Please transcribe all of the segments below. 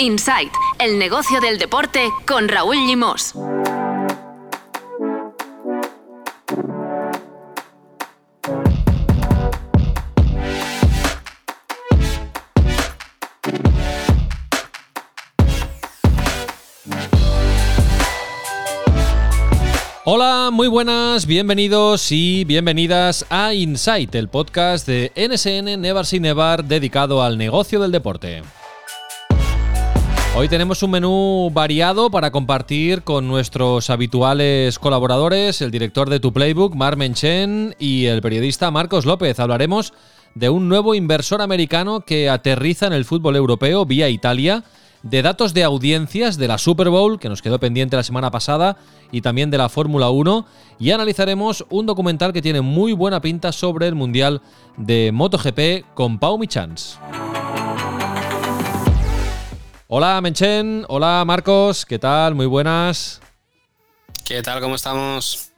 Insight, el negocio del deporte con Raúl Limos. Hola, muy buenas, bienvenidos y bienvenidas a Insight, el podcast de NSN Never Say Never dedicado al negocio del deporte. Hoy tenemos un menú variado para compartir con nuestros habituales colaboradores, el director de Tu Playbook, Mar Menchen, y el periodista Marcos López. Hablaremos de un nuevo inversor americano que aterriza en el fútbol europeo vía Italia de datos de audiencias de la Super Bowl, que nos quedó pendiente la semana pasada, y también de la Fórmula 1, y analizaremos un documental que tiene muy buena pinta sobre el Mundial de MotoGP con Pau Michans. Hola Menchen, hola Marcos, ¿qué tal? Muy buenas. ¿Qué tal? ¿Cómo estamos?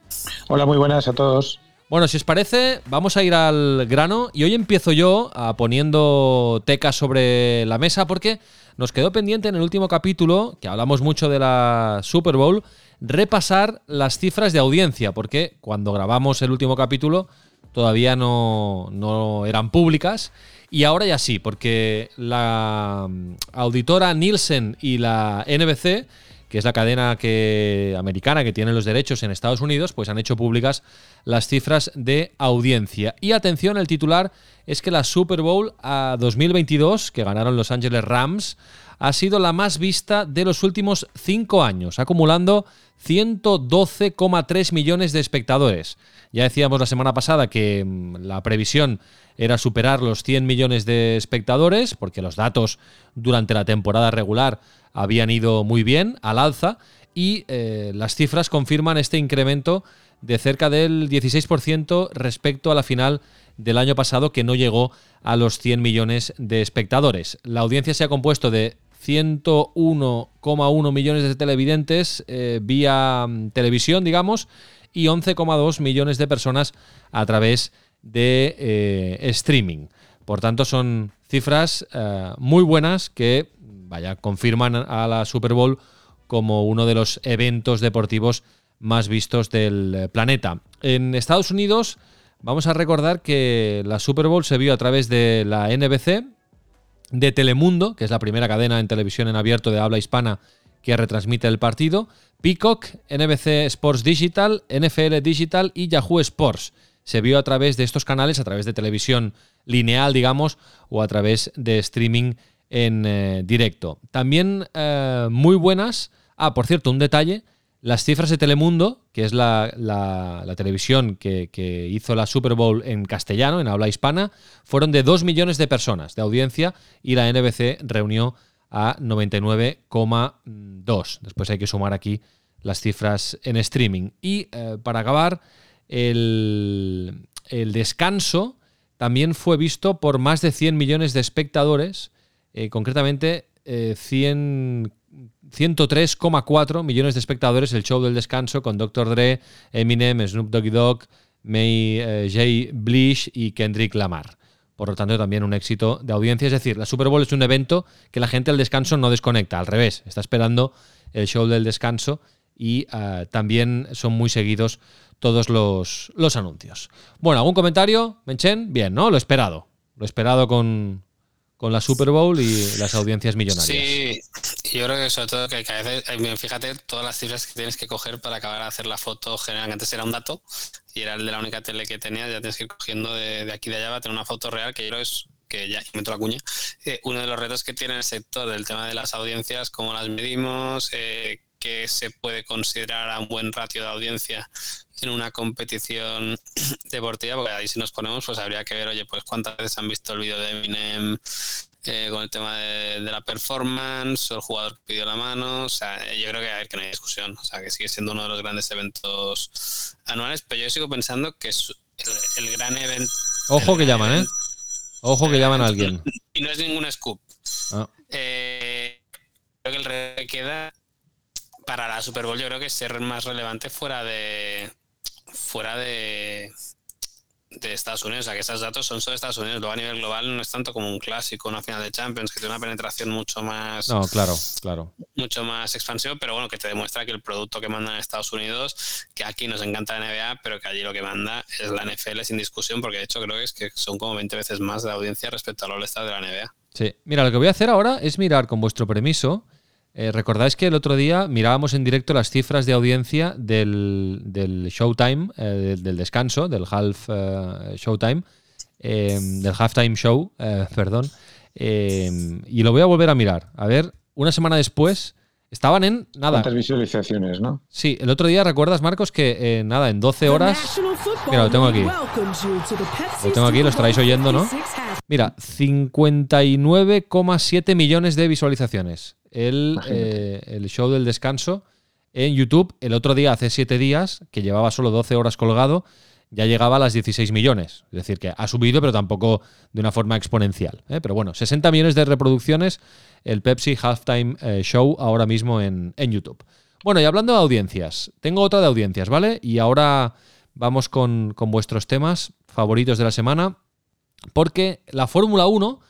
Hola, muy buenas a todos. Bueno, si os parece, vamos a ir al grano y hoy empiezo yo a poniendo teca sobre la mesa porque nos quedó pendiente en el último capítulo, que hablamos mucho de la Super Bowl, repasar las cifras de audiencia, porque cuando grabamos el último capítulo todavía no, eran públicas. Y ahora ya sí, porque la mm, auditora Nielsen y la NBC, que es la cadena que, americana que tiene los derechos en Estados Unidos, pues han hecho públicas las cifras de audiencia. Y atención, el titular es que la Super Bowl a 2022, que ganaron Los Angeles Rams, ha sido la más vista de los últimos cinco años, acumulando 112,3 millones de espectadores. Ya decíamos la semana pasada que mm, la previsión era superar los 100 millones de espectadores, porque los datos durante la temporada regular habían ido muy bien, al alza, y eh, las cifras confirman este incremento de cerca del 16% respecto a la final del año pasado que no llegó a los 100 millones de espectadores. La audiencia se ha compuesto de 101,1 millones de televidentes eh, vía mm, televisión, digamos, y 11,2 millones de personas a través de eh, streaming. Por tanto, son cifras eh, muy buenas que, vaya, confirman a la Super Bowl como uno de los eventos deportivos más vistos del planeta. En Estados Unidos, vamos a recordar que la Super Bowl se vio a través de la NBC, de Telemundo, que es la primera cadena en televisión en abierto de habla hispana que retransmite el partido, Peacock, NBC Sports Digital, NFL Digital y Yahoo Sports. Se vio a través de estos canales, a través de televisión lineal, digamos, o a través de streaming en eh, directo. También eh, muy buenas. Ah, por cierto, un detalle. Las cifras de Telemundo, que es la, televisión que, hizo la Super Bowl en castellano, en habla hispana, fueron de 2 millones de personas de audiencia y la NBC reunió a 99,2. Después hay que sumar aquí las cifras en streaming. Y eh, para acabar, el, descanso también fue visto por más de 100 millones de espectadores, eh, concretamente 100 eh, 103,4 millones de espectadores el show del descanso con Dr. Dre, Eminem, Snoop Doggy Dogg, May eh, J. Blish y Kendrick Lamar. Por lo tanto, también un éxito de audiencia. Es decir, la Super Bowl es un evento que la gente al descanso no desconecta, al revés, está esperando el show del descanso y eh, también son muy seguidos todos los, los anuncios. Bueno, ¿algún comentario, Menchen? Bien, ¿no? Lo esperado. Lo esperado con, con la Super Bowl y las audiencias millonarias. Sí, yo creo que sobre todo que, a veces, eh, fíjate todas las cifras que tienes que coger para acabar de hacer la foto general. Antes era un dato y era el de la única tele que tenía, ya tienes que ir cogiendo de, aquí de allá para tener una foto real que yo creo es que ya meto la cuña, eh, uno de los retos que tiene el sector del tema de las audiencias, cómo las medimos, eh, qué se puede considerar a un buen ratio de audiencia en una competición deportiva, porque ahí si nos ponemos, pues habría que ver, oye, pues cuántas veces han visto el vídeo de Eminem eh, con el tema de, la performance, o el jugador que pidió la mano, o sea, yo creo que, a ver, que no hay discusión, o sea, que sigue siendo uno de los grandes eventos anuales, pero yo sigo pensando que es el, gran evento... Ojo que llaman, ¿eh? Ojo que llaman a alguien. Y no es ningún scoop. Ah. Eh, creo que el rey queda para la Super Bowl, yo creo que ser más relevante fuera de fuera de, de Estados Unidos, o sea que esos datos son solo de Estados Unidos, luego a nivel global no es tanto como un clásico, una final de Champions, que tiene una penetración mucho más... No, claro, claro. Mucho más expansivo, pero bueno, que te demuestra que el producto que mandan en Estados Unidos, que aquí nos encanta la NBA, pero que allí lo que manda es la NFL sin discusión, porque de hecho creo que es que son como 20 veces más de audiencia respecto al All-Star de la NBA. Sí, mira, lo que voy a hacer ahora es mirar con vuestro permiso eh, ¿Recordáis que el otro día mirábamos en directo las cifras de audiencia del, del Showtime, eh, del, descanso, del half eh, Showtime, del halftime show, perdón? y lo voy a volver a mirar. A ver, una semana después estaban en nada. ¿Cuántas visualizaciones, no? Sí, el otro día recuerdas, Marcos, que nada, en 12 horas. Mira, lo tengo aquí. Lo tengo aquí, lo estaréis oyendo, ¿no? Mira, 59,7 millones de visualizaciones el, eh, el, show del descanso en YouTube. El otro día, hace siete días, que llevaba solo 12 horas colgado, ya llegaba a las 16 millones. Es decir, que ha subido, pero tampoco de una forma exponencial. ¿eh? Pero bueno, 60 millones de reproducciones el Pepsi Halftime eh, Show ahora mismo en, en, YouTube. Bueno, y hablando de audiencias, tengo otra de audiencias, ¿vale? Y ahora vamos con, con vuestros temas favoritos de la semana, porque la Fórmula 1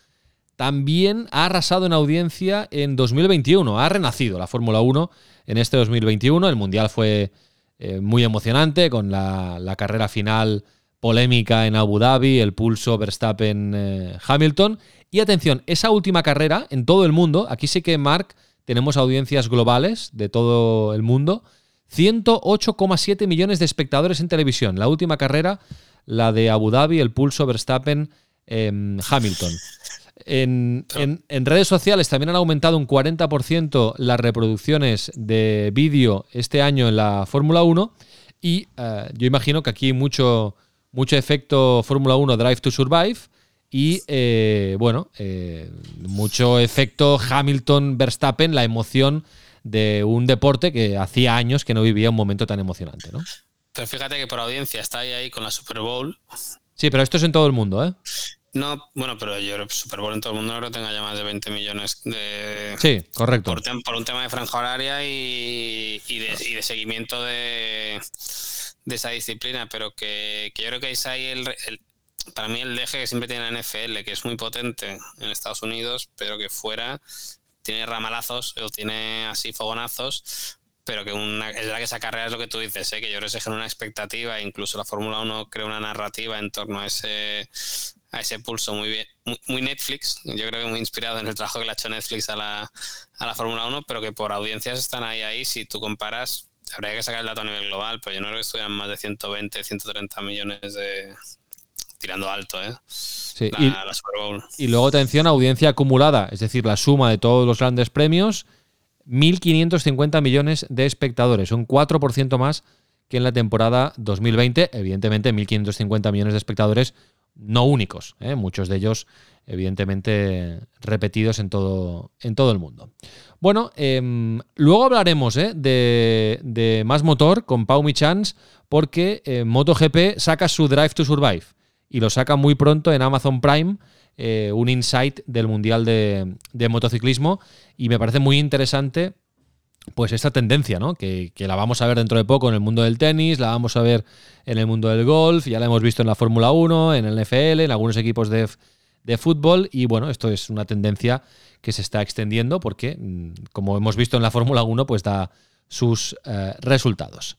también ha arrasado en audiencia en 2021. Ha renacido la Fórmula 1 en este 2021. El Mundial fue eh, muy emocionante con la, carrera final polémica en Abu Dhabi, el pulso Verstappen-Hamilton. Eh, y atención, esa última carrera en todo el mundo, aquí sí que Mark tenemos audiencias globales de todo el mundo. 108,7 millones de espectadores en televisión. La última carrera, la de Abu Dhabi, el pulso Verstappen-Hamilton. En, redes sociales también han aumentado un 40% las reproducciones de vídeo este año en la Fórmula 1 y eh, yo imagino que aquí hay mucho, mucho efecto Fórmula 1 Drive to Survive y eh, bueno, eh, mucho efecto Hamilton Verstappen, la emoción de un deporte que hacía años que no vivía un momento tan emocionante, ¿no? Pero fíjate que por audiencia está ahí, ahí con la Super Bowl. Sí, pero esto es en todo el mundo, ¿eh? No, bueno, pero yo creo que Super Bowl en todo el mundo no creo que tenga ya más de 20 millones de. Sí, correcto. Por, un tema de franja horaria y, de, seguimiento de, esa disciplina, pero que, yo creo que es ahí el, Para mí, el eje que siempre tiene la NFL, que es muy potente en Estados Unidos, pero que fuera tiene ramalazos o tiene así fogonazos, pero que una, es verdad que esa carrera es lo que tú dices, ¿eh? que yo creo que se genera una expectativa, incluso la Fórmula 1 crea una narrativa en torno a ese a ese pulso muy bien, muy, Netflix, yo creo que muy inspirado en el trabajo que le ha hecho Netflix a la, a la Fórmula 1, pero que por audiencias están ahí, ahí, si tú comparas, habría que sacar el dato a nivel global, pero yo no creo que estuvieran más de 120, 130 millones de... tirando alto, ¿eh? Sí, y, y luego atención, audiencia acumulada, es decir, la suma de todos los grandes premios, 1.550 millones de espectadores, un 4% más que en la temporada 2020. Evidentemente, 1.550 millones de espectadores no únicos, ¿eh? muchos de ellos evidentemente repetidos en todo, en todo el mundo. Bueno, em, luego hablaremos ¿eh? de, más motor con Pau Michans porque eh, MotoGP saca su Drive to Survive y lo saca muy pronto en Amazon Prime, un insight del Mundial de, de Motociclismo y me parece muy interesante pues esta tendencia, ¿no? Que, la vamos a ver dentro de poco en el mundo del tenis, la vamos a ver en el mundo del golf, ya la hemos visto en la Fórmula 1, en el NFL, en algunos equipos de, fútbol y bueno, esto es una tendencia que se está extendiendo porque, mm, como hemos visto en la Fórmula 1, pues da sus eh, resultados.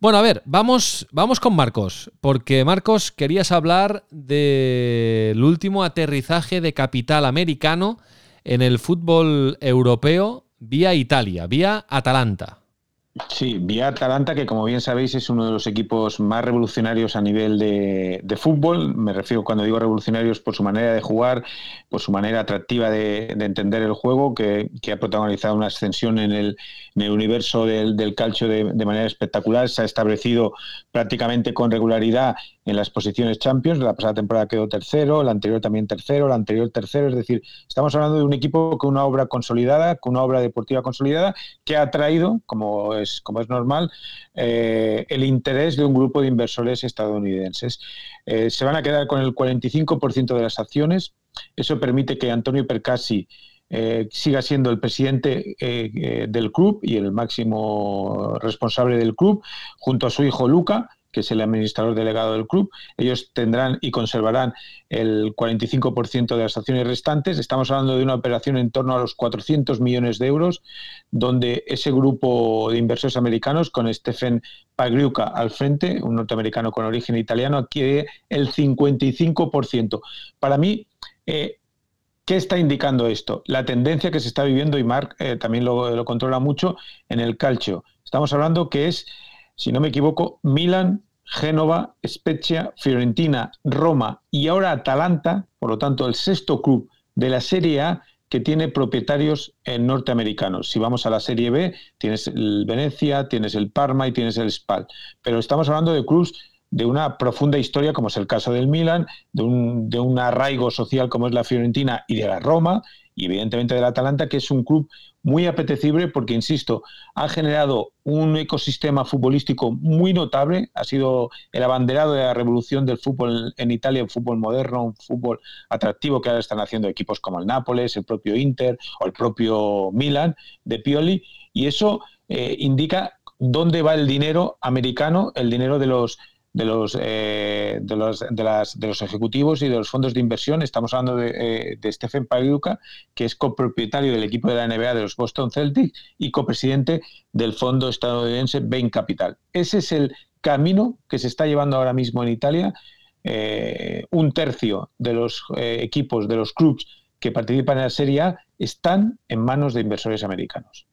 Bueno, a ver, vamos, vamos con Marcos, porque Marcos querías hablar del último aterrizaje de capital americano en el fútbol europeo vía Italia, vía Atalanta. Sí, vía Atalanta, que como bien sabéis es uno de los equipos más revolucionarios a nivel de, fútbol. Me refiero cuando digo revolucionarios por su manera de jugar, por su manera atractiva de, entender el juego, que, ha protagonizado una ascensión en el, universo del, del calcio de, manera espectacular. Se ha establecido prácticamente con regularidad en las posiciones Champions. La pasada temporada quedó tercero, la anterior también tercero, la anterior tercero. Es decir, estamos hablando de un equipo con una obra consolidada, con una obra deportiva consolidada, que ha traído, como es, como es normal, eh, el interés de un grupo de inversores estadounidenses. Eh, se van a quedar con el 45% de las acciones. Eso permite que Antonio Percassi eh, siga siendo el presidente del club y el máximo responsable del club, junto a su hijo Luca que es el administrador delegado del club. Ellos tendrán y conservarán el 45% de las acciones restantes. Estamos hablando de una operación en torno a los 400 millones de euros, donde ese grupo de inversores americanos, con Stephen Pagliuca al frente, un norteamericano con origen italiano, adquiere el 55%. Para mí, eh, ¿Qué está indicando esto? La tendencia que se está viviendo, y Mark eh, también lo, controla mucho, en el calcio. Estamos hablando que es, si no me equivoco, Milan, Génova, Spezia, Fiorentina, Roma y ahora Atalanta, por lo tanto el sexto club de la Serie A que tiene propietarios eh, norteamericanos. Si vamos a la Serie B, tienes el Venecia, tienes el Parma y tienes el Spal. Pero estamos hablando de clubs de una profunda historia, como es el caso del Milan, de un, de un arraigo social como es la Fiorentina y de la Roma, y evidentemente del Atalanta, que es un club muy apetecible porque, insisto, ha generado un ecosistema futbolístico muy notable, ha sido el abanderado de la revolución del fútbol en Italia, un fútbol moderno, un fútbol atractivo que ahora están haciendo equipos como el Nápoles, el propio Inter o el propio Milan de Pioli, y eso eh, indica dónde va el dinero americano, el dinero de los de los, eh, de, los, de, las, de, los ejecutivos y de los fondos de inversión. Estamos hablando de, eh, de Stephen Pagliuca, que es copropietario del equipo de la NBA de los Boston Celtics y copresidente del fondo estadounidense Bain Capital. Ese es el camino que se está llevando ahora mismo en Italia. Eh, un tercio de los equipos, de los clubs que participan en la Serie A, están en manos de inversores americanos.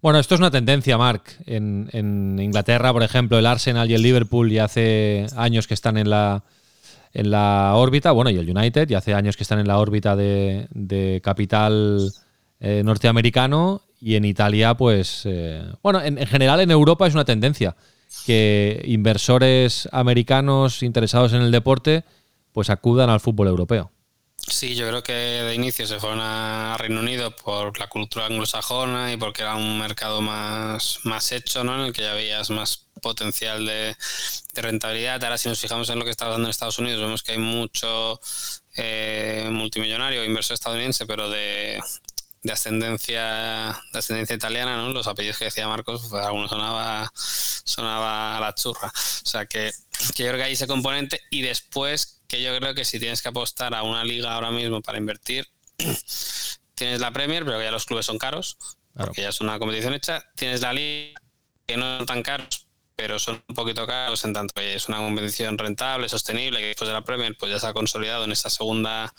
Bueno, esto es una tendencia, Mark. En, Inglaterra, por ejemplo, el Arsenal y el Liverpool ya hace años que están en la, en la órbita, bueno, y el United ya hace años que están en la órbita de, capital eh, norteamericano y en Italia, pues, eh, bueno, en, en, general en Europa es una tendencia que inversores americanos interesados en el deporte, pues acudan al fútbol europeo. Sí, yo creo que de inicio se fueron a Reino Unido por la cultura anglosajona y porque era un mercado más, más hecho, ¿no? En el que ya veías más potencial de, rentabilidad. Ahora, si nos fijamos en lo que está dando en Estados Unidos, vemos que hay mucho eh, multimillonario, inversor estadounidense, pero de, de ascendencia de ascendencia italiana, ¿no? Los apellidos que decía Marcos, pues algunos sonaba sonaba a la churra. O sea que, que yo creo que hay ese componente y después que yo creo que si tienes que apostar a una liga ahora mismo para invertir, tienes la Premier, pero que ya los clubes son caros, porque ya es una competición hecha, tienes la liga que no son tan caros, pero son un poquito caros en tanto que es una competición rentable, sostenible, que después de la Premier pues ya se ha consolidado en esta segunda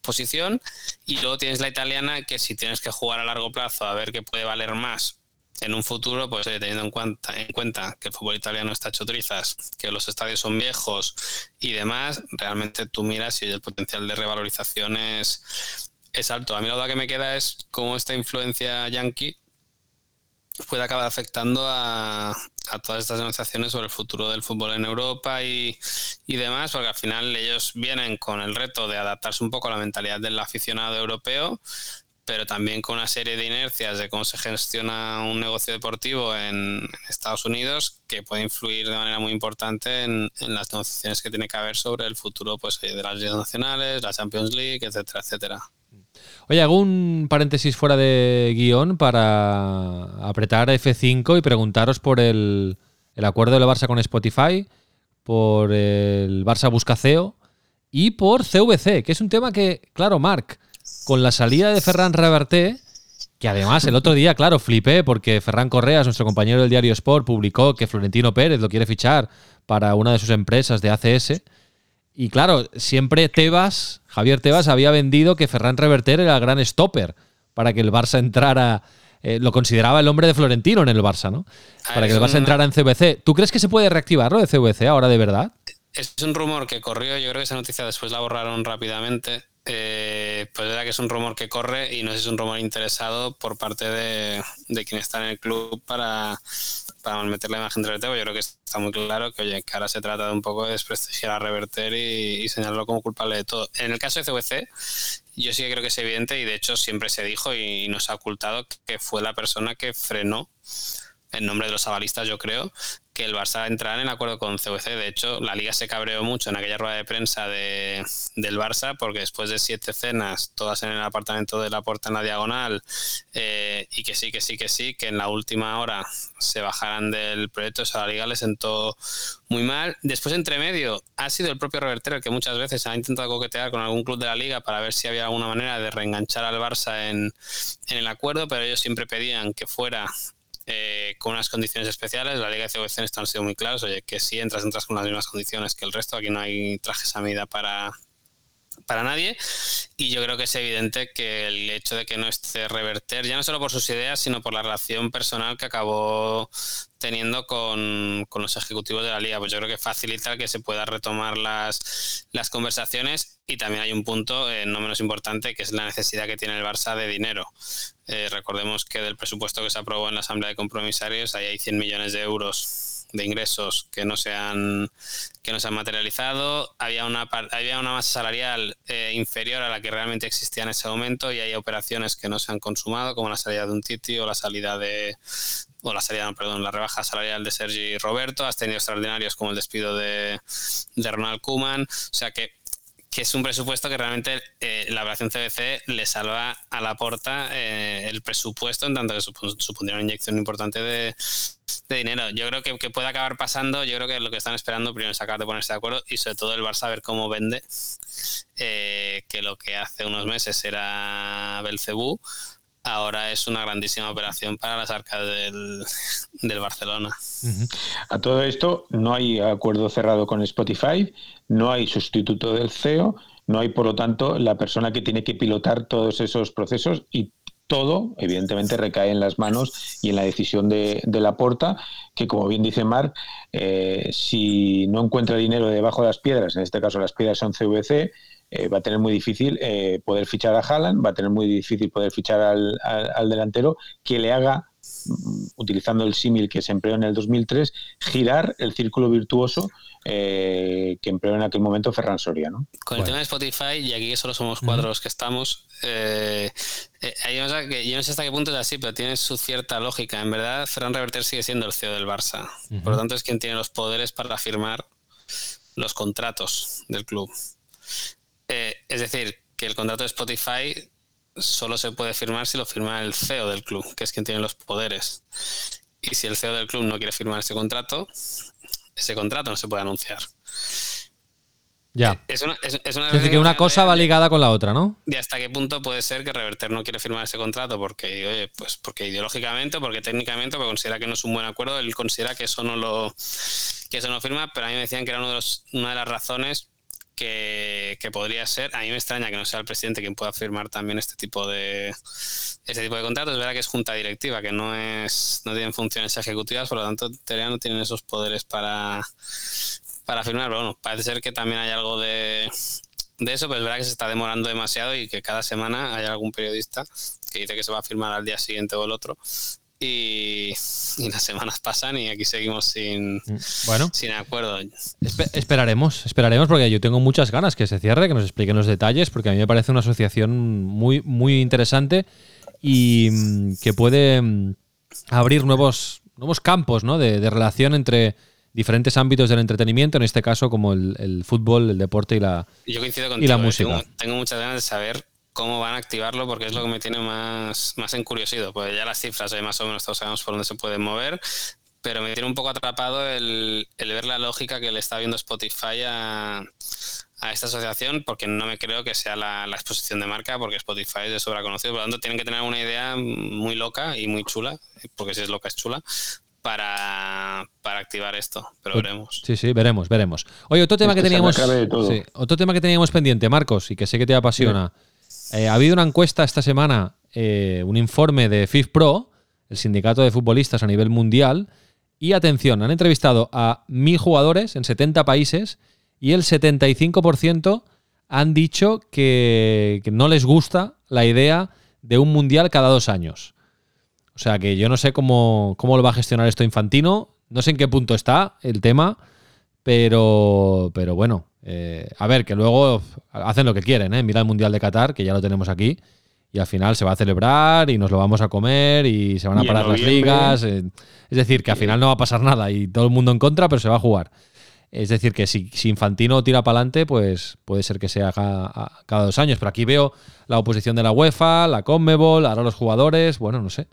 posición. Y luego tienes la italiana, que si tienes que jugar a largo plazo a ver qué puede valer más en un futuro, pues eh, teniendo en cuenta, en cuenta que el fútbol italiano está hecho trizas, que los estadios son viejos y demás, realmente tú miras y el potencial de revalorización es, alto. A mí la duda que me queda es cómo esta influencia yankee puede acabar afectando a, todas estas negociaciones sobre el futuro del fútbol en Europa y, demás, porque al final ellos vienen con el reto de adaptarse un poco a la mentalidad del aficionado europeo, pero también con una serie de inercias de cómo se gestiona un negocio deportivo en Estados Unidos que puede influir de manera muy importante en, las negociaciones que tiene que haber sobre el futuro pues, de las ligas nacionales, la Champions League, etcétera, etcétera. Oye, hago un paréntesis fuera de guion para apretar F5 y preguntaros por el, acuerdo del Barça con Spotify, por el Barça Busca CEO y por CVC, que es un tema que, claro, Marc, con la salida de Ferran Reverté, que además el otro día, claro, flipé porque Ferran Correas, nuestro compañero del diario Sport, publicó que Florentino Pérez lo quiere fichar para una de sus empresas de ACS. Y claro, siempre Tebas, Javier Tebas, había vendido que Ferran Reverter era el gran stopper para que el Barça entrara. Eh, lo consideraba el hombre de Florentino en el Barça, ¿no? Ah, para que el Barça entrara en CVC. ¿Tú crees que se puede reactivar lo de CVC ahora de verdad? Es un rumor que corrió, yo creo que esa noticia después la borraron rápidamente. Eh, pues era que es un rumor que corre y no sé si es un rumor interesado por parte de, de quien está en el club para, para meter la imagen del Yo creo que está muy claro que, oye, que ahora se trata de un poco de desprestigiar a Reverter y, señalarlo como culpable de todo. En el caso de CVC, yo sí que creo que es evidente y de hecho siempre se dijo y, no se ha ocultado que fue la persona que frenó en nombre de los avalistas, yo creo, que el Barça entrara en acuerdo con CVC. De hecho, la liga se cabreó mucho en aquella rueda de prensa de, del Barça porque después de siete cenas, todas en el apartamento de la puerta en la diagonal, eh, y que sí, que sí, que sí, que en la última hora se bajaran del proyecto, esa la liga le sentó muy mal. Después, entre medio, ha sido el propio Reverter el que muchas veces ha intentado coquetear con algún club de la liga para ver si había alguna manera de reenganchar al Barça en el acuerdo, pero ellos siempre pedían que fuera eh, con unas condiciones especiales. La Liga de CVC están sido muy claros. Oye, que si entras, entras con las mismas condiciones que el resto. Aquí no hay trajes a medida para, para nadie. Y yo creo que es evidente que el hecho de que no esté reverter, ya no solo por sus ideas, sino por la relación personal que acabó teniendo con, los ejecutivos de la liga, pues yo creo que facilita que se pueda retomar las, las conversaciones y también hay un punto eh, no menos importante que es la necesidad que tiene el Barça de dinero. Eh, recordemos que del presupuesto que se aprobó en la Asamblea de Compromisarios, ahí hay 100 millones de euros de ingresos que no se han, que no se han materializado. Había una, había una masa salarial eh, inferior a la que realmente existía en ese momento y hay operaciones que no se han consumado, como la salida de un Titi o la salida de, o la salida, perdón, la rebaja salarial de Sergi Roberto. Has tenido extraordinarios como el despido de, de Ronald Kuman. O sea que que es un presupuesto que realmente eh, la operación CBC le salva a la porta eh, el presupuesto, en tanto que supondría una inyección importante de, dinero. Yo creo que, puede acabar pasando, yo creo que lo que están esperando primero es acabar de ponerse de acuerdo y sobre todo el Barça a ver cómo vende, eh, que lo que hace unos meses era Belcebú, ahora es una grandísima operación para las arcas del, Barcelona. A todo esto, no hay acuerdo cerrado con Spotify, no hay sustituto del CEO, no hay, por lo tanto, la persona que tiene que pilotar todos esos procesos y todo, evidentemente, recae en las manos y en la decisión de, la porta, que como bien dice Marc, eh, si no encuentra dinero debajo de las piedras, en este caso las piedras son CVC, eh, va a tener muy difícil eh, poder fichar a Haaland, va a tener muy difícil poder fichar al, al, delantero que le haga, mm, utilizando el símil que se empleó en el 2003, girar el círculo virtuoso eh, que empleó en aquel momento Ferran Soria. ¿no? Con el tema de Spotify, y aquí solo somos cuatro los que estamos, hay una que yo no sé hasta qué punto es así, pero tiene su cierta lógica. En verdad, Ferran Reverter sigue siendo el CEO del Barça. Por lo tanto, es quien tiene los poderes para firmar los contratos del club. Eh, es decir, que el contrato de Spotify solo se puede firmar si lo firma el CEO del club, que es quien tiene los poderes. Y si el CEO del club no quiere firmar ese contrato, ese contrato no se puede anunciar. Ya. Es, una, es, decir, que una cosa va ligada con la otra, ¿no? ¿Y hasta qué punto puede ser que Reverter no quiere firmar ese contrato? Porque, oye, pues porque ideológicamente, porque técnicamente, porque considera que no es un buen acuerdo, él considera que eso no lo que eso no firma, pero a mí me decían que era uno de los, una de las razones que, podría ser. A mí me extraña que no sea el presidente quien pueda firmar también este tipo de este tipo de contratos. Es verdad que es junta directiva, que no es no tienen funciones ejecutivas, por lo tanto, teoría no tienen esos poderes para, para firmar. Pero bueno, parece ser que también hay algo de, de eso, pero es verdad que se está demorando demasiado y que cada semana hay algún periodista que dice que se va a firmar al día siguiente o el otro y, las semanas pasan y aquí seguimos sin, mm, bueno, sin acuerdo. esperaremos, esperaremos porque yo tengo muchas ganas que se cierre, que nos expliquen los detalles, porque a mí me parece una asociación muy, muy interesante y mm, que puede mm, abrir nuevos, nuevos campos ¿no? de, relación entre diferentes ámbitos del entretenimiento, en este caso como el, fútbol, el deporte y la, y la ¿eh? música. tengo muchas ganas de saber cómo van a activarlo porque es lo que me tiene más, más encuriosido. Pues ya las cifras, ahí más o menos todos sabemos por dónde se pueden mover, pero me tiene un poco atrapado el, ver la lógica que le está viendo Spotify a, esta asociación porque no me creo que sea la, exposición de marca porque Spotify es de sobra conocido, por lo tanto tienen que tener una idea muy loca y muy chula, porque si es loca es chula, para, activar esto, pero veremos. Sí, sí, veremos, veremos. Oye, otro tema que teníamos otro tema que teníamos pendiente, Marcos, y que sé que te apasiona. Eh, ha habido una encuesta esta semana, eh, un informe de FIFPro, el sindicato de futbolistas a nivel mundial, y atención, han entrevistado a mil jugadores en 70 países y el 75% han dicho que, no les gusta la idea de un mundial cada dos años. O sea que yo no sé cómo, cómo lo va a gestionar esto Infantino, no sé en qué punto está el tema, pero, pero bueno, eh, a ver, que luego hacen lo que quieren, ¿eh? Mira el Mundial de Qatar, que ya lo tenemos aquí, y al final se va a celebrar y nos lo vamos a comer y se van a parar las ligas. Eh, es decir, que al final no va a pasar nada y todo el mundo en contra, pero se va a jugar. Es decir, que si, Infantino tira para adelante, pues puede ser que se haga cada dos años. Pero aquí veo la oposición de la UEFA, la Conmebol, ahora los jugadores, bueno, no sé.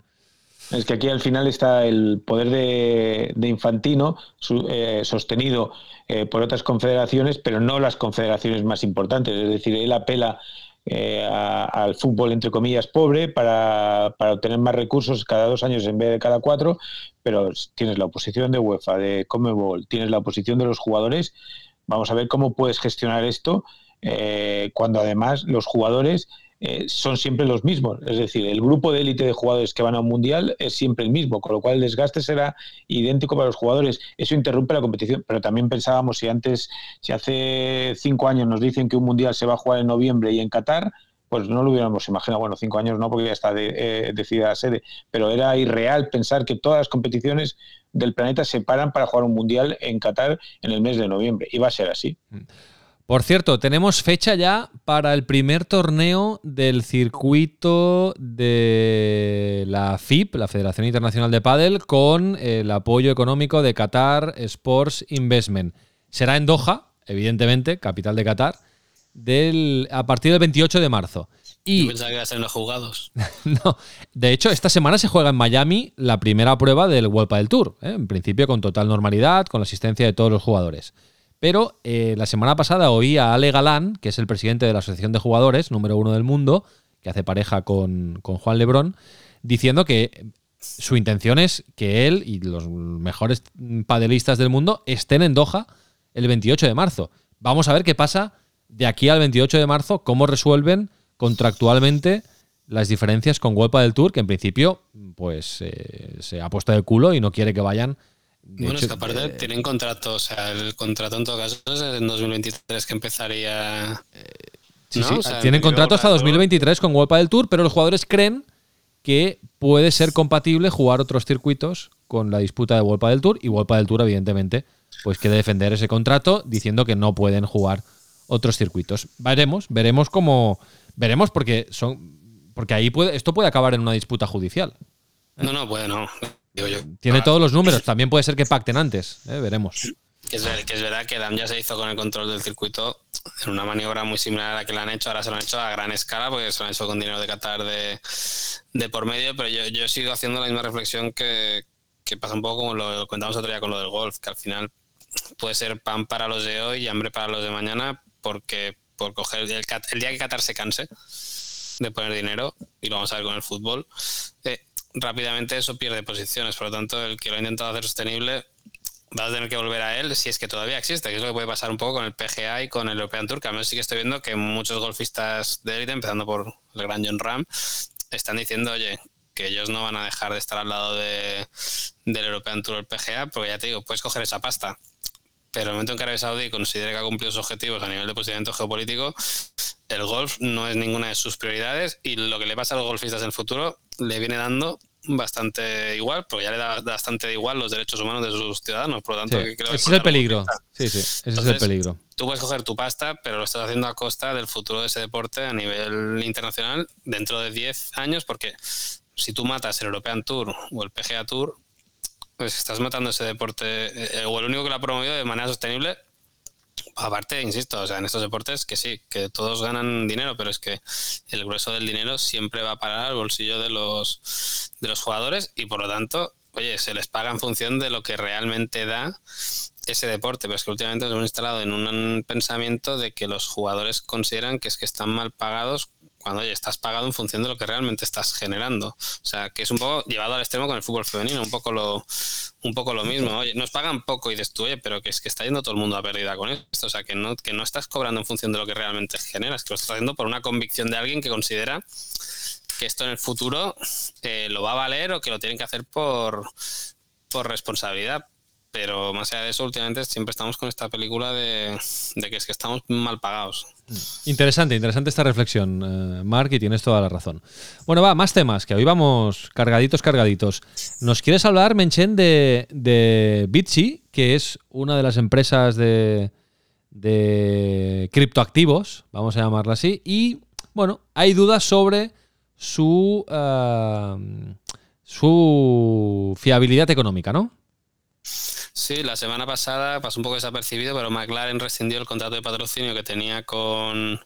Es que aquí al final está el poder de, Infantino eh, sostenido eh, por otras confederaciones, pero no las confederaciones más importantes. Es decir, él apela eh, al fútbol, entre comillas, pobre para, para, obtener más recursos cada dos años en vez de cada cuatro, pero tienes la oposición de UEFA, de Comebol, tienes la oposición de los jugadores. Vamos a ver cómo puedes gestionar esto eh, cuando además los jugadores eh, son siempre los mismos. Es decir, el grupo de élite de jugadores que van a un mundial es siempre el mismo, con lo cual el desgaste será idéntico para los jugadores. Eso interrumpe la competición, pero también pensábamos si antes, si hace cinco años nos dicen que un mundial se va a jugar en noviembre y en Qatar, pues no lo hubiéramos imaginado. Bueno, cinco años no, porque ya está de, eh, decidida la sede, pero era irreal pensar que todas las competiciones del planeta se paran para jugar un mundial en Qatar en el mes de noviembre. Y va a ser así. Mm. Por cierto, tenemos fecha ya para el primer torneo del circuito de la FIP, la Federación Internacional de Padel, con el apoyo económico de Qatar Sports Investment. Será en Doha, evidentemente, capital de Qatar, del, a partir del 28 de marzo. Y, pensaba que iba a ser los jugados. no, de hecho, esta semana se juega en Miami la primera prueba del World del Tour, ¿eh? en principio con total normalidad, con la asistencia de todos los jugadores. Pero eh, la semana pasada oí a Ale Galán, que es el presidente de la Asociación de Jugadores, número uno del mundo, que hace pareja con, Juan Lebrón, diciendo que su intención es que él y los mejores padelistas del mundo estén en Doha el 28 de marzo. Vamos a ver qué pasa de aquí al 28 de marzo, cómo resuelven contractualmente las diferencias con World del Tour, que en principio pues eh, se ha puesto de culo y no quiere que vayan bueno, es que aparte tienen contrato, o sea, el contrato en todo caso es en 2023 que empezaría. sí, sí, tienen contrato hasta 2023 con World del Tour, pero los jugadores creen que puede ser compatible jugar otros circuitos con la disputa de World del Tour y World del Tour, evidentemente, pues quiere defender ese contrato diciendo que no pueden jugar otros circuitos. Veremos, veremos cómo. Veremos porque son. Porque ahí puede, esto puede acabar en una disputa judicial. No, no, Tiene todos los números, también puede ser que pacten antes, ¿eh? veremos. Que es, verdad que DAM ya se hizo con el control del circuito en una maniobra muy similar a la que le han hecho, ahora se lo han hecho a gran escala porque se lo han hecho con dinero de Qatar de, de por medio, pero yo, yo sigo haciendo la misma reflexión que, que pasa un poco como lo contamos otro día con lo del golf, que al final puede ser pan para los de hoy y hambre para los de mañana porque por coger el, el día que Qatar se canse de poner dinero, y lo vamos a ver con el fútbol, eh, rápidamente eso pierde posiciones. Por lo tanto, el que lo ha intentado hacer sostenible va a tener que volver a él si es que todavía existe, que es lo que puede pasar un poco con el PGA y con el European Tour, que al menos sí que estoy viendo que muchos golfistas de élite, empezando por el gran John Ram, están diciendo, oye, que ellos no van a dejar de estar al lado de, del European Tour el PGA, porque ya te digo, puedes coger esa pasta. Pero el momento en que Arabia Saudí considere que ha cumplido sus objetivos a nivel de posicionamiento geopolítico, el golf no es ninguna de sus prioridades y lo que le pasa a los golfistas en el futuro le viene dando bastante igual, porque ya le da bastante igual los derechos humanos de sus ciudadanos. Por lo tanto, ese es el peligro. Sí, sí, ese es el peligro. Tú puedes coger tu pasta, pero lo estás haciendo a costa del futuro de ese deporte a nivel internacional dentro de 10 años, porque si tú matas el European Tour o el PGA Tour, pues estás matando ese deporte, eh, o el único que lo ha promovido de manera sostenible Aparte, insisto, o sea, en estos deportes que sí, que todos ganan dinero, pero es que el grueso del dinero siempre va a parar al bolsillo de los, de los jugadores y por lo tanto, oye, se les paga en función de lo que realmente da ese deporte, pero es que últimamente nos hemos instalado en un pensamiento de que los jugadores consideran que es que están mal pagados cuando oye, estás pagado en función de lo que realmente estás generando. O sea, que es un poco llevado al extremo con el fútbol femenino, un poco lo, un poco lo mismo. Oye, nos pagan poco y destruye, pero que es que está yendo todo el mundo a pérdida con esto. O sea, que no, que no estás cobrando en función de lo que realmente generas, que lo estás haciendo por una convicción de alguien que considera que esto en el futuro eh, lo va a valer o que lo tienen que hacer por, por responsabilidad pero más allá de eso, últimamente siempre estamos con esta película de, que es que estamos mal pagados. Interesante, interesante esta reflexión, eh, Mark, y tienes toda la razón. Bueno, va, más temas, que hoy vamos cargaditos, cargaditos. ¿Nos quieres hablar, Menchen, de, de que es una de las empresas de, de criptoactivos, vamos a llamarla así, y bueno, hay dudas sobre su, eh, su fiabilidad económica, ¿no? Sí, la semana pasada pasó un poco desapercibido, pero McLaren rescindió el contrato de patrocinio que tenía con,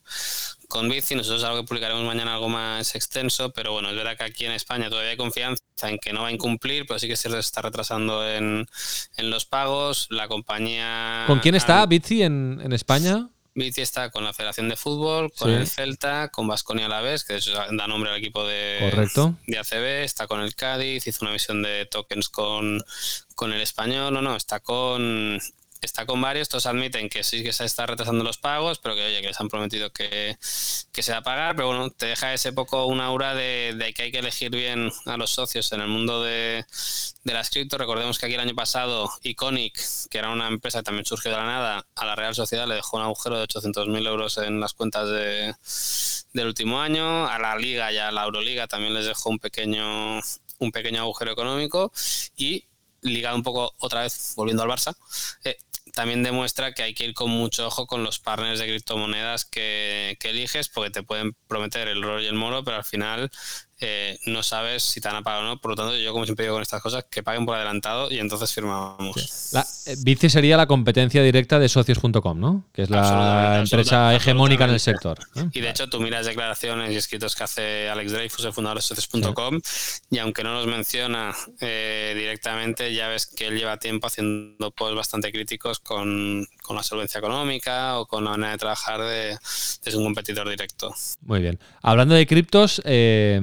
con Bici. Nosotros algo que publicaremos mañana algo más extenso, pero bueno, es verdad que aquí en España todavía hay confianza en que no va a incumplir, pero sí que se está retrasando en, los pagos. La compañía... ¿Con quién está Bici en, en España? Bici está con la Federación de Fútbol, con el Celta, con Vasconia a la vez, que da nombre al equipo de, de ACB, está con el Cádiz, hizo una visión de tokens con, con el español, no, no, está con está con varios, todos admiten que sí que se está retrasando los pagos, pero que oye, que les han prometido que, se va a pagar, pero bueno, te deja ese poco una aura de, que hay que elegir bien a los socios en el mundo de, de las cripto. Recordemos que aquí el año pasado Iconic, que era una empresa que también surgió de la nada, a la Real Sociedad le dejó un agujero de 800.000 euros en las cuentas de, del último año, a la Liga y a la Euroliga también les dejó un pequeño un pequeño agujero económico y ligado un poco otra vez, volviendo al Barça, eh, también demuestra que hay que ir con mucho ojo con los partners de criptomonedas que, que eliges, porque te pueden prometer el rol y el moro, pero al final eh, no sabes si te han apagado o no. Por lo tanto, yo como siempre digo con estas cosas, que paguen por adelantado y entonces firmamos. La, eh, Bici sería la competencia directa de socios.com, ¿no? Que es la empresa hegemónica en el sector. Y de hecho, tú miras declaraciones y escritos que hace Alex Dreyfus, el fundador de socios.com, y aunque no los menciona eh, directamente, ya ves que él lleva tiempo haciendo posts bastante críticos con, con, la solvencia económica o con la manera de trabajar de, de un competidor directo. Muy bien. Hablando de criptos, eh,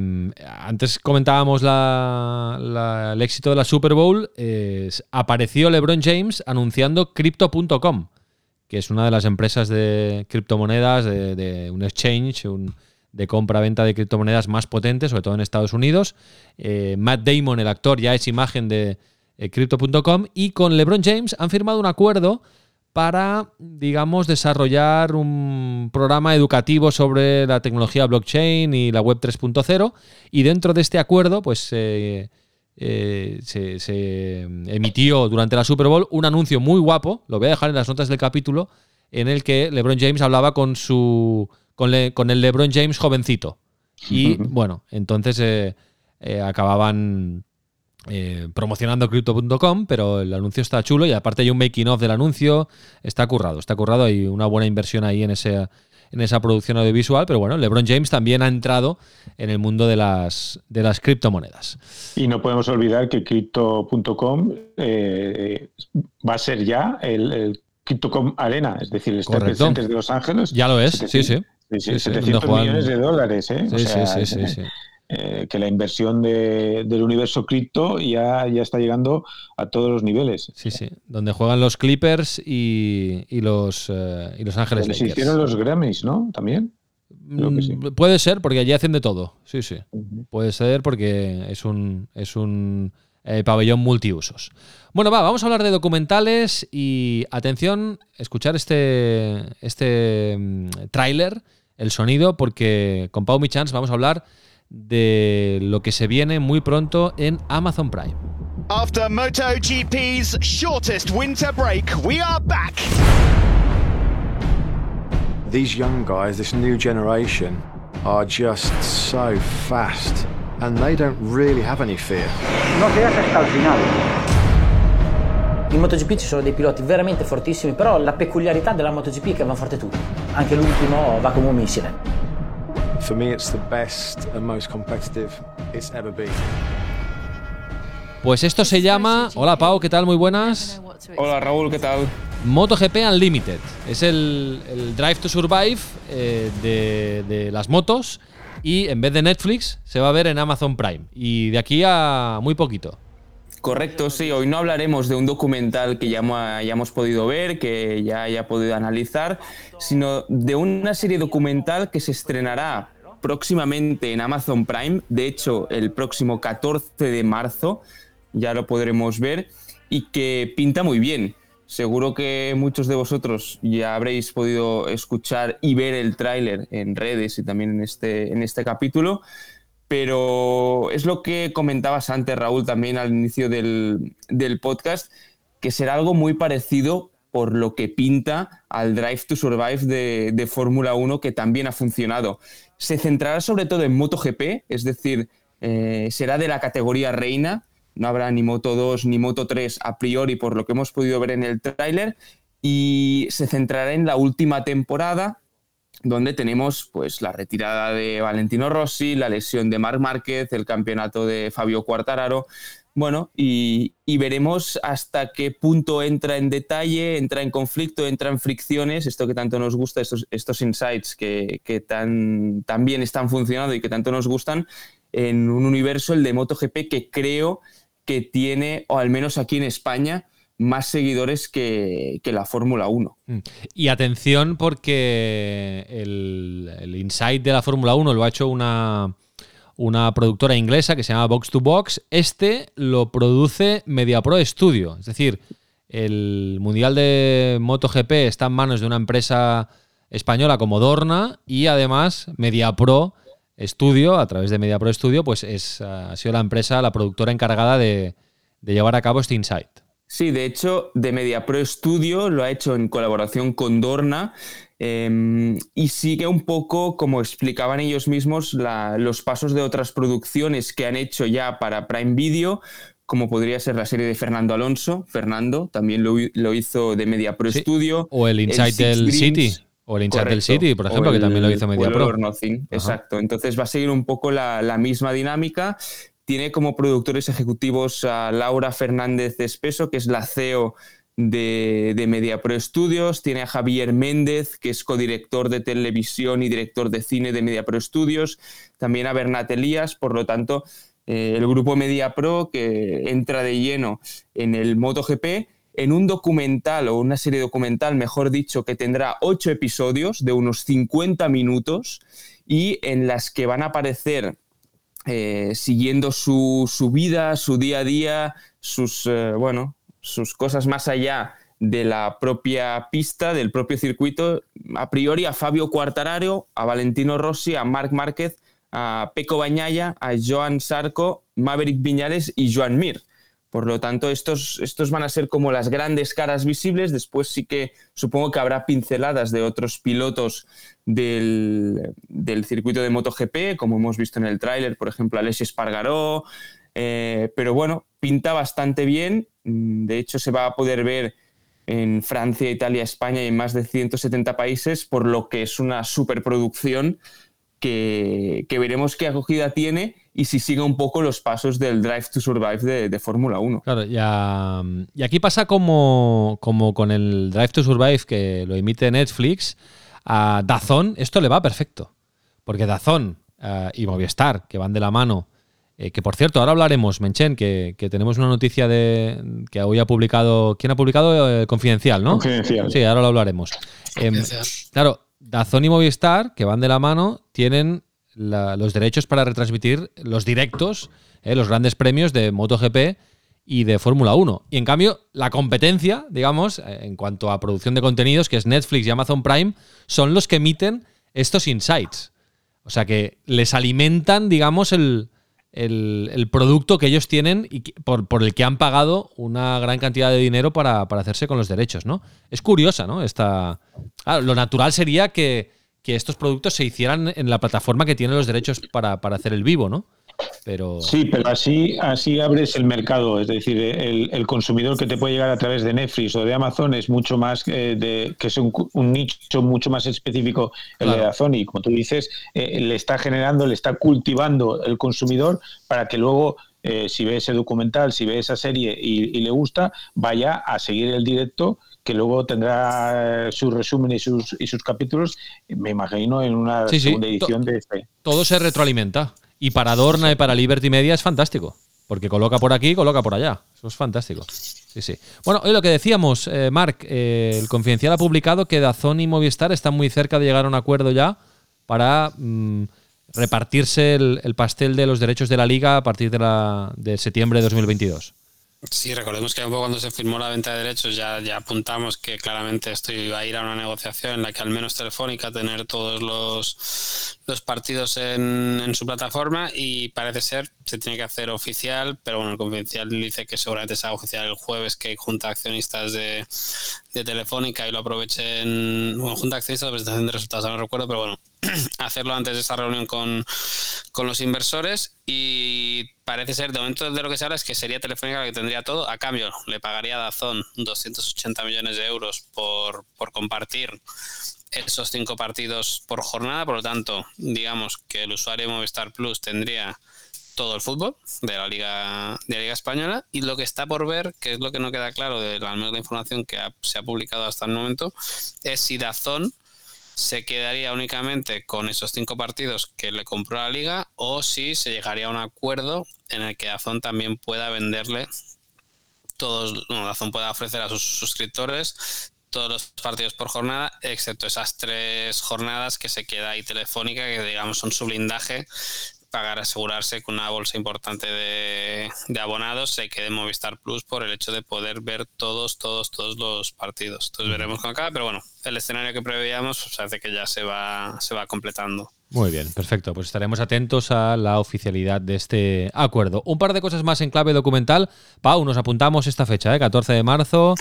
antes comentábamos el éxito de la Super Bowl. apareció LeBron James anunciando Crypto.com, que es una de las empresas de criptomonedas, de, un exchange, de compra-venta de criptomonedas más potentes, sobre todo en Estados Unidos. Eh, Matt Damon, el actor, ya es imagen de eh, Crypto.com. Y con LeBron James han firmado un acuerdo para, digamos, desarrollar un programa educativo sobre la tecnología blockchain y la web 3.0. Y dentro de este acuerdo, pues eh, se, emitió durante la Super Bowl un anuncio muy guapo, lo voy a dejar en las notas del capítulo, en el que LeBron James hablaba con su con, con el LeBron James jovencito. Y bueno, entonces eh, eh, acababan eh, promocionando crypto.com, pero el anuncio está chulo y aparte hay un making of del anuncio, está currado, está currado, hay una buena inversión ahí en ese en esa producción audiovisual, pero bueno, LeBron James también ha entrado en el mundo de las, de las criptomonedas. Y no podemos olvidar que crypto.com eh, va a ser ya el, Crypto.com Arena, es decir, está presente de Los Ángeles. Ya lo es, sí, sí. 700 millones de dólares, ¿eh? Sí, sí, sí, sí. Eh, que la inversión del universo cripto ya, ya está llegando a todos los niveles. Sí, sí, donde juegan los Clippers y, los, eh, y los Ángeles Se hicieron los Grammys, ¿no? También. Mm, puede ser, porque allí hacen de todo. Sí, sí. Puede ser porque es un, es un eh, pabellón multiusos. Bueno, va, vamos a hablar de documentales y atención, escuchar este, este mm, tráiler, el sonido, porque con Pau Michans vamos a hablar de lo que se viene muy pronto en Amazon Prime. After MotoGP's shortest winter break, we are back. These young guys, this new generation, are just so fast and they don't really have any fear. No te hasta el final. In MotoGP ci sono dei piloti veramente fortissimi, però la peculiarità della MotoGP è che vanno forte tutti. Anche l'ultimo va come un missile. For me, it's the best and most competitive it's ever been. Pues esto se llama. Hola Pau, ¿qué tal? Muy buenas. Hola Raúl, ¿qué tal? MotoGP Unlimited. Es el, Drive to Survive eh, de, de, las motos. Y en vez de Netflix, se va a ver en Amazon Prime. Y de aquí a muy poquito. Correcto, sí. Hoy no hablaremos de un documental que ya, hayamos podido ver, que ya haya podido analizar, sino de una serie documental que se estrenará próximamente en Amazon Prime. De hecho, el próximo 14 de marzo ya lo podremos ver y que pinta muy bien. Seguro que muchos de vosotros ya habréis podido escuchar y ver el tráiler en redes y también en este, en este capítulo. Pero es lo que comentabas antes, Raúl, también al inicio del, podcast, que será algo muy parecido por lo que pinta al Drive to Survive de, de Fórmula 1, que también ha funcionado. Se centrará sobre todo en MotoGP, es decir, eh, será de la categoría reina, no habrá ni Moto 2 ni Moto 3 a priori por lo que hemos podido ver en el tráiler, y se centrará en la última temporada, donde tenemos pues la retirada de Valentino Rossi, la lesión de Marc Márquez, el campeonato de Fabio Quartararo, bueno, y, veremos hasta qué punto entra en detalle, entra en conflicto, entra en fricciones, esto que tanto nos gusta, estos, estos insights que, tan, bien están funcionando y que tanto nos gustan, en un universo, el de MotoGP, que creo que tiene, o al menos aquí en España, más seguidores que, la Fórmula 1. Mm. Y atención porque el, el insight de la Fórmula 1 lo ha hecho una una productora inglesa que se llama Box to Box. Este lo produce MediaPro Studio, es decir, el Mundial de MotoGP está en manos de una empresa española como Dorna y además MediaPro Studio, a través de MediaPro Studio, pues es, ha sido la empresa, la productora encargada de, de llevar a cabo este insight. Sí, de hecho, de MediaPro Studio lo ha hecho en colaboración con Dorna Em, y sigue un poco, como explicaban ellos mismos, los pasos de otras producciones que han hecho ya para Prime Video, como podría ser la serie de Fernando Alonso. Fernando también lo, hizo de Media Pro Studio. O el Inside del City. O el Inside del City, por ejemplo, que también lo hizo Media Pro. Exacto. Entonces va a seguir un poco la, la misma dinámica. Tiene como productores ejecutivos a Laura Fernández de Espeso, que es la CEO de, de MediaPro Studios, tiene a Javier Méndez, que es codirector de televisión y director de cine de MediaPro Studios, también a Bernat Elías, por lo tanto, eh, el grupo MediaPro que entra de lleno en el MotoGP en un documental o una serie documental, mejor dicho, que tendrá ocho episodios de unos 50 minutos y en las que van a aparecer eh, siguiendo su, su, vida, su día a día, sus, eh, bueno, sus cosas más allá de la propia pista, del propio circuito, a priori a Fabio Quartararo, a Valentino Rossi, a Marc Márquez, a Peco Bañaya, a Joan Sarco, Maverick Viñales y Joan Mir. Por lo tanto, estos, estos van a ser como las grandes caras visibles. Después sí que supongo que habrá pinceladas de otros pilotos del, circuito de MotoGP, como hemos visto en el tráiler, por ejemplo, Alexis Espargaró. Eh, pero bueno, pinta bastante bien Mm, de hecho, se va a poder ver en Francia, Italia, España y en más de 170 países, por lo que es una superproducción que, que veremos qué acogida tiene y si sigue un poco los pasos del Drive to Survive de, Fórmula 1. Claro, ya, y aquí pasa como, como con el Drive to Survive que lo emite Netflix, a Dazón esto le va perfecto, porque Dazón eh, y Movistar, que van de la mano, eh, que por cierto, ahora hablaremos, Menchen, que, tenemos una noticia de que hoy ha publicado. ¿Quién ha publicado? Eh, Confidencial, ¿no? Confidencial. Sí, ahora lo hablaremos. Em, claro, Dazón y Movistar, que van de la mano, tienen los derechos para retransmitir los directos, eh, los grandes premios de MotoGP y de Fórmula 1. Y en cambio, la competencia, digamos, en cuanto a producción de contenidos, que es Netflix y Amazon Prime, son los que emiten estos insights. O sea que les alimentan, digamos, el, el, producto que ellos tienen y por, el que han pagado una gran cantidad de dinero para, hacerse con los derechos, ¿no? Es curiosa, ¿no? Esta, lo natural sería que, que, estos productos se hicieran en la plataforma que tiene los derechos para, para hacer el vivo, ¿no? Pero... Sí, pero así, así abres el mercado, es decir, el, consumidor que te puede llegar a través de Netflix o de Amazon es mucho más eh, de que es un, nicho mucho más específico el de Amazon y como tú dices, eh, le está generando, le está cultivando el consumidor para que luego eh, si ve ese documental, si ve esa serie y, le gusta, vaya a seguir el directo que luego tendrá su resumen y sus, y sus capítulos, me imagino, en una segunda edición de este. Todo se retroalimenta. Y para Adorna y para Liberty Media es fantástico. Porque coloca por aquí, coloca por allá. Eso es fantástico. Sí, sí. Bueno, hoy lo que decíamos, eh, Marc, eh, el Confidencial ha publicado que Dazón y Movistar están muy cerca de llegar a un acuerdo ya para mm, repartirse el, pastel de los derechos de la liga a partir de, la, de septiembre de 2022. Sí, recordemos que un poco cuando se firmó la venta de derechos ya, ya apuntamos que claramente esto iba a ir a una negociación en la que al menos Telefónica tener todos los, los partidos en, en su plataforma y parece ser, se tiene que hacer oficial, pero bueno, el confidencial dice que seguramente se haga oficial el jueves que junta accionistas de, de Telefónica y lo aprovechen, bueno, junta accionistas de presentación de resultados, no recuerdo, pero bueno, hacerlo antes de esta reunión con, con los inversores y parece ser, de momento de lo que se habla es que sería Telefónica la que tendría todo, a cambio le pagaría a Dazón 280 millones de euros por, por compartir esos cinco partidos por jornada, por lo tanto, digamos que el usuario de Movistar Plus tendría todo el fútbol de la Liga de la Liga Española y lo que está por ver, que es lo que no queda claro de la, la información que se ha publicado hasta el momento, es si Dazón se quedaría únicamente con esos cinco partidos que le compró la liga o si se llegaría a un acuerdo en el que Dazón también pueda venderle todos, no, Dazón pueda ofrecer a sus suscriptores todos los partidos por jornada, excepto esas tres jornadas que se queda ahí telefónica, que digamos son su blindaje pagar asegurarse que una bolsa importante de, de abonados se quede en Movistar Plus por el hecho de poder ver todos, todos, todos los partidos. Entonces veremos cómo acaba, pero bueno, el escenario que preveíamos pues, hace que ya se va, se va completando. Muy bien, perfecto. Pues estaremos atentos a la oficialidad de este acuerdo. Un par de cosas más en clave documental. Pau, nos apuntamos esta fecha, ¿eh? 14 de marzo.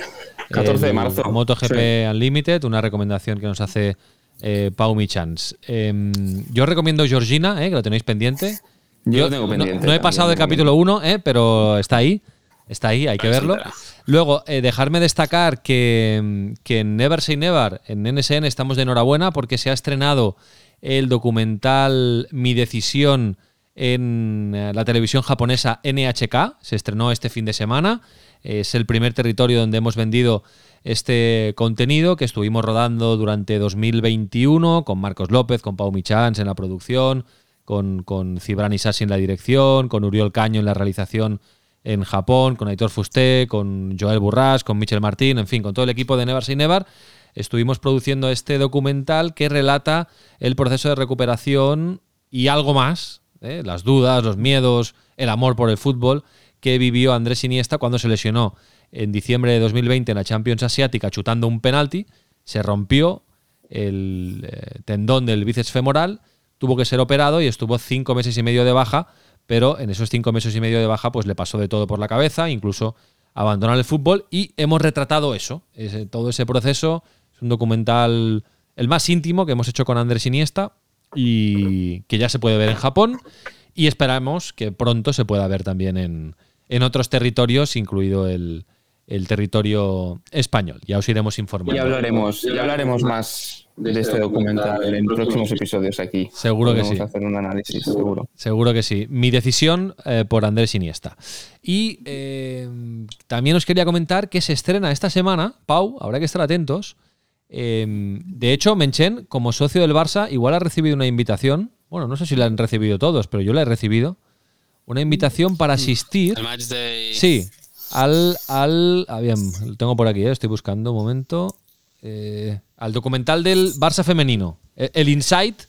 14 de marzo, MotoGP sí. Unlimited, una recomendación que nos hace eh, Pau Michans. Em, yo recomiendo Georgina, ¿eh? que lo tenéis pendiente. Yo lo tengo no- pendiente No, he pasado bien. capítulo 1, pero está ahí. Está ahí, hay que verlo. Luego, eh, dejarme destacar que, que en Never Say Never, en NSN, estamos de enhorabuena porque se ha estrenado el documental Mi Decisión en eh, la televisión japonesa NHK. Se estrenó este fin de semana. Es el primer territorio donde hemos vendido este contenido que estuvimos rodando durante 2021 con Marcos López, con Pau Michans en la producción, con, con Cibran Isasi en la dirección, con Uriol Caño en la realización en Japón, con Aitor Fusté, con Joel Burras, con Michel Martín, en fin, con todo el equipo de Never Say Never, estuvimos produciendo este documental que relata el proceso de recuperación y algo más, ¿eh? las dudas, los miedos, el amor por el fútbol que vivió Andrés Iniesta cuando se lesionó en diciembre de 2020 en la Champions Asiática chutando un penalti, se rompió el eh, tendón del bíceps femoral, tuvo que ser operado y estuvo cinco meses y medio de baja, pero en esos cinco meses y medio de baja pues le pasó de todo por la cabeza, incluso abandonar el fútbol y hemos retratado eso, todo ese proceso. Un documental el más íntimo que hemos hecho con Andrés Iniesta y que ya se puede ver en Japón y esperamos que pronto se pueda ver también en, en otros territorios, incluido el, el territorio español. Ya os iremos informando. Ya hablaremos, ya hablaremos más de este documental en próximos episodios aquí. Seguro que Podemos sí. hacer un análisis, seguro. Seguro que sí. Mi decisión eh, por Andrés Iniesta. Y eh, también os quería comentar que se estrena esta semana, Pau, habrá que estar atentos. Eh, de hecho, Menchen, como socio del Barça, igual ha recibido una invitación. Bueno, no sé si la han recibido todos, pero yo la he recibido. Una invitación para asistir. El match day. Sí, al. al ah, bien, lo tengo por aquí, eh, estoy buscando un momento. Eh, al documental del Barça femenino. Eh, El insight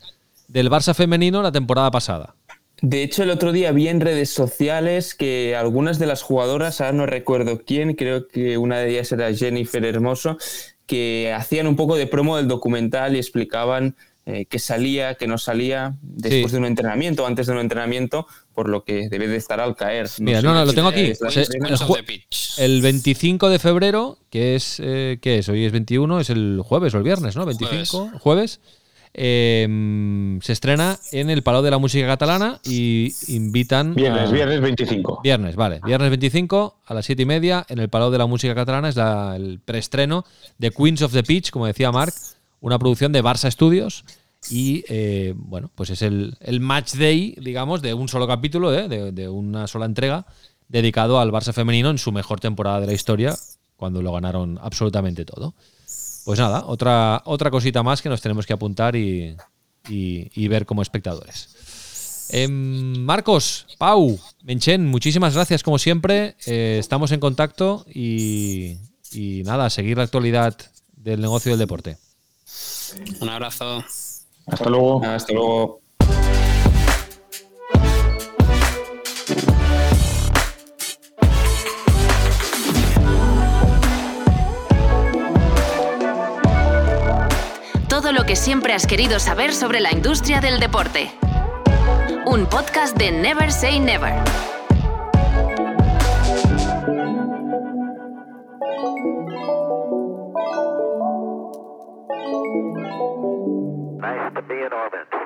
del Barça femenino la temporada pasada. De hecho, el otro día vi en redes sociales que algunas de las jugadoras, ahora no recuerdo quién, creo que una de ellas era Jennifer Hermoso, que hacían un poco de promo del documental y explicaban eh, qué salía, qué no salía después Sí. de un entrenamiento o antes de un entrenamiento, por lo que debe de estar al caer. Mira, no, no, lo tengo aquí. Queens el. El 25 de febrero, que es, eh, ¿qué es? Hoy es 21, es el jueves o el viernes, ¿no? 25, jueves. Eh, se estrena en el Palau de la Música Catalana y invitan. Viernes, a- viernes 25. Viernes, vale. Viernes 25 a las 7 y media en el Palau de la Música Catalana es la- el preestreno de Queens of the Pitch, como decía Marc, una producción de Barça Studios. Y eh, bueno, pues es el, el match day, digamos, de un solo capítulo, ¿eh? de, de una sola entrega, dedicado al Barça femenino en su mejor temporada de la historia, cuando lo ganaron absolutamente todo. Pues nada, otra, otra cosita más que nos tenemos que apuntar y, y- y ver como espectadores. Em, Marcos, Pau, Menchen, muchísimas gracias como siempre. Eh, estamos en contacto y, y nada, seguir la actualidad del negocio del deporte. Un abrazo. Hasta luego. Hasta luego. Todo lo que siempre has querido saber sobre la industria del deporte. Un podcast de Never Say Never. Nice to be in orbit.